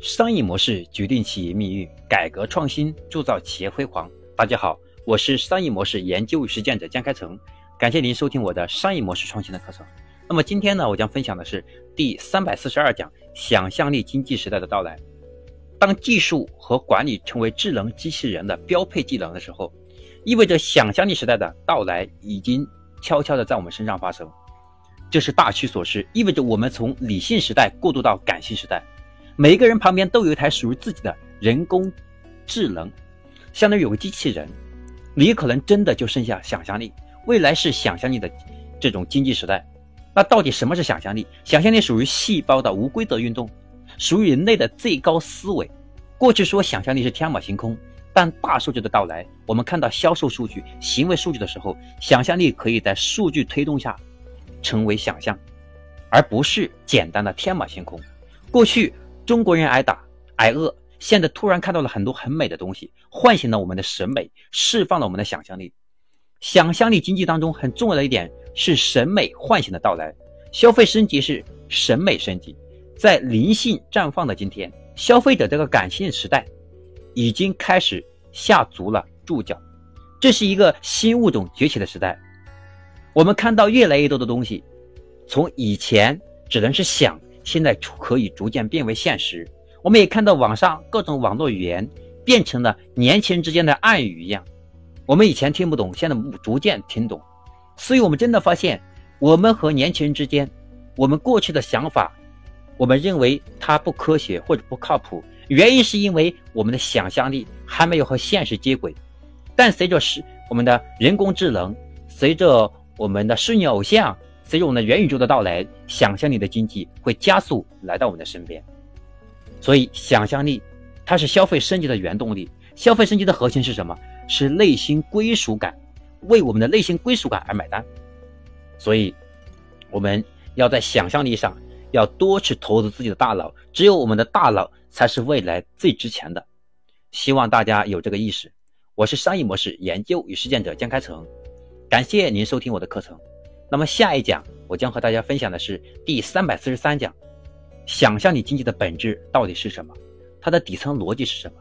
商业模式决定企业命运，改革创新铸造企业辉煌。大家好，我是商业模式研究与实践者江开成，感谢您收听我的商业模式创新的课程。那么今天呢，我将分享的是第三百四十二讲：想象力经济时代的到来。当技术和管理成为智能机器人的标配技能的时候，意味着想象力时代的到来已经悄悄的在我们身上发生。这是大趋所势，意味着我们从理性时代过渡到感性时代。每一个人旁边都有一台属于自己的人工智能，相当于有个机器人。你可能真的就剩下想象力。未来是想象力的这种经济时代。那到底什么是想象力？想象力属于细胞的无规则运动，属于人类的最高思维。过去说想象力是天马行空，但大数据的到来，我们看到销售数据、行为数据的时候，想象力可以在数据推动下成为想象，而不是简单的天马行空。过去。中国人挨打挨饿，现在突然看到了很多很美的东西，唤醒了我们的审美，释放了我们的想象力。想象力经济当中很重要的一点是审美唤醒的到来，消费升级是审美升级。在灵性绽放的今天，消费者这个感性时代已经开始下足了注脚，这是一个新物种崛起的时代。我们看到越来越多的东西，从以前只能是想。现在可以逐渐变为现实。我们也看到网上各种网络语言变成了年轻人之间的暗语一样。我们以前听不懂，现在逐渐听懂。所以，我们真的发现，我们和年轻人之间，我们过去的想法，我们认为它不科学或者不靠谱，原因是因为我们的想象力还没有和现实接轨。但随着是我们的人工智能，随着我们的虚拟偶像。随着我们的元宇宙的到来，想象力的经济会加速来到我们的身边。所以，想象力它是消费升级的原动力。消费升级的核心是什么？是内心归属感，为我们的内心归属感而买单。所以，我们要在想象力上要多去投资自己的大脑。只有我们的大脑才是未来最值钱的。希望大家有这个意识。我是商业模式研究与实践者江开成，感谢您收听我的课程。那么下一讲，我将和大家分享的是第三百四十三讲：想象力经济的本质到底是什么？它的底层逻辑是什么？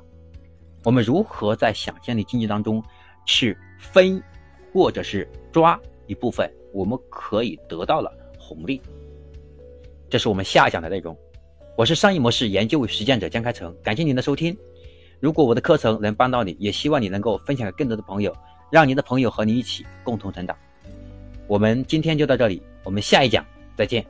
我们如何在想象力经济当中去分，或者是抓一部分，我们可以得到了红利？这是我们下一讲的内容。我是商业模式研究与实践者江开成，感谢您的收听。如果我的课程能帮到你，也希望你能够分享给更多的朋友，让您的朋友和你一起共同成长。我们今天就到这里，我们下一讲再见。